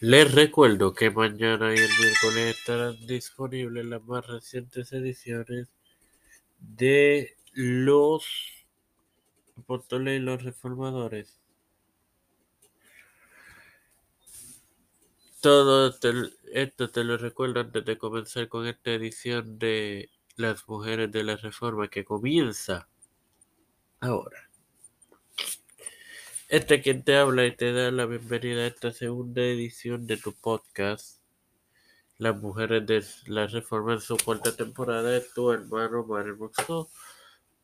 Les recuerdo que mañana y el miércoles estarán disponibles las más recientes ediciones de Los Apóstoles y los Reformadores. Todo esto te lo recuerdo antes de comenzar con esta edición de Las Mujeres de la Reforma que comienza ahora. Este quien te habla y te da la bienvenida a esta segunda edición de tu podcast, Las Mujeres de la Reforma en su cuarta temporada de tu hermano Mario Moxó,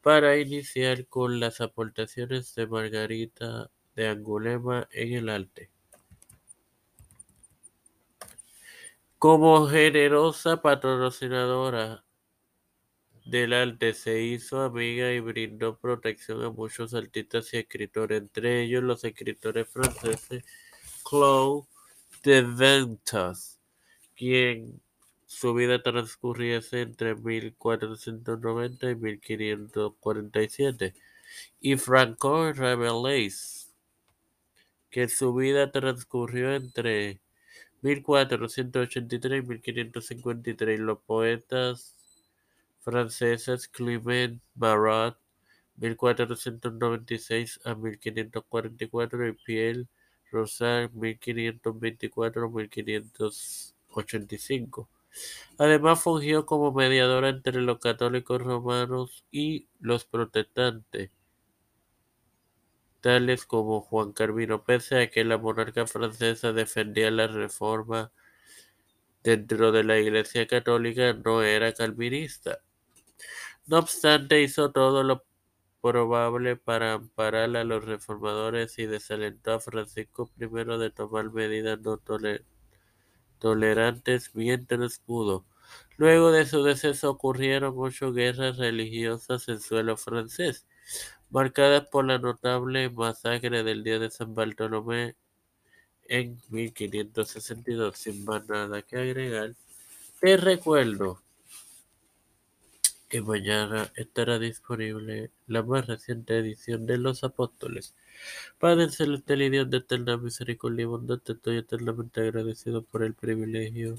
para iniciar con las aportaciones de Margarita de Angulema en el arte. Como generosa patrocinadora del arte se hizo amiga y brindó protección a muchos artistas y escritores, entre ellos los escritores franceses Claude de Ventas, quien su vida transcurriese entre 1490 y 1547, y Franco Rabelais, que su vida transcurrió entre 1483 y 1553. Los poetas franceses Clement Marat, 1496 a 1544, y Pierre Rosal, 1524 1585. Además fungió como mediadora entre los católicos romanos y los protestantes, tales como Juan Carvino, pese a que la monarca francesa defendía la reforma dentro de la Iglesia católica, no era calvinista. No obstante, hizo todo lo probable para amparar a los reformadores y desalentó a Francisco I de tomar medidas no tolerantes mientras pudo. Luego de su deceso ocurrieron ocho guerras religiosas en suelo francés, marcadas por la notable masacre del día de San Bartolomé en 1562. Sin más nada que agregar, te recuerdo que mañana estará disponible la más reciente edición de Los Apóstoles. Padre celestial y Dios de eterna misericordia y bondad, te estoy eternamente agradecido por el privilegio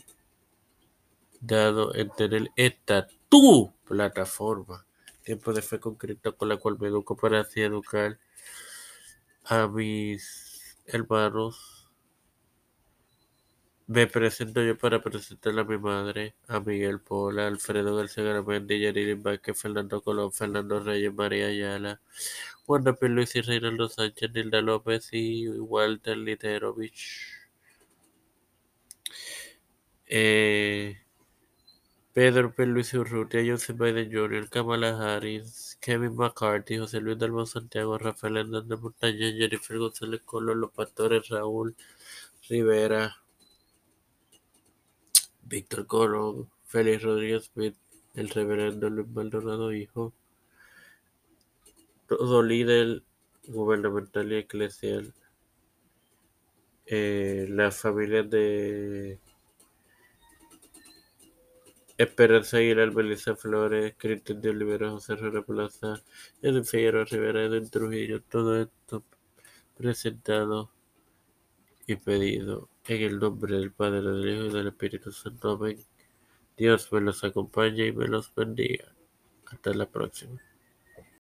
dado en tener esta tu plataforma, Tiempo de Fe con Cristo, con la cual me educo para así educar a mis hermanos me presento yo para presentarle a mi madre, a Miguel Pola, Alfredo García Garamendi, Yaniri Vázquez, Fernando Colón, Fernando Reyes, María Ayala, Juan P. Luis y Reinaldo Sánchez, Nilda López y Walter Literovich. Eh, Pedro P. Luis Urrutia, Joseph Biden Jr., Kamala Harris, Kevin McCarthy, José Luis Dalmo Santiago, Rafael Hernández Montaña, Jennifer González Colón, Los Pastores, Raúl Rivera, Víctor Colón, Félix Rodríguez Smith, el reverendo Luis Maldonado Hijo, todo líder gubernamental y eclesial, eh, las familias de Esperanza Aguilar, Melissa Flores, Cristian de Olivera, José Herrera Plaza, Edwin Figueroa Rivera, Edwin Trujillo, todo esto presentado y pedido en el nombre del Padre, del Hijo y del Espíritu Santo. Amén. Dios me los acompañe y me los bendiga. Hasta la próxima.